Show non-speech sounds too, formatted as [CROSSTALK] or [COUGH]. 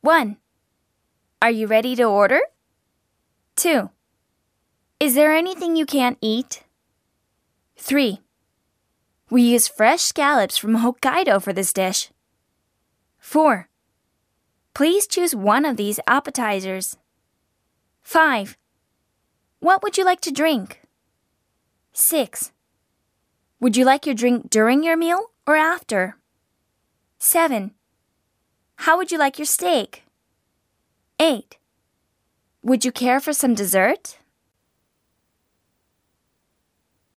1. Are you ready to order? 2. Is there anything you can't eat? 3. We use fresh scallops from [LAUGHS] Hokkaido for this dish. 4. Please choose one of these appetizers. 5. What would you like to drink? 6. Would you like your drink during your meal or after? 7. How would you like your steak? 8. Would you care for some dessert?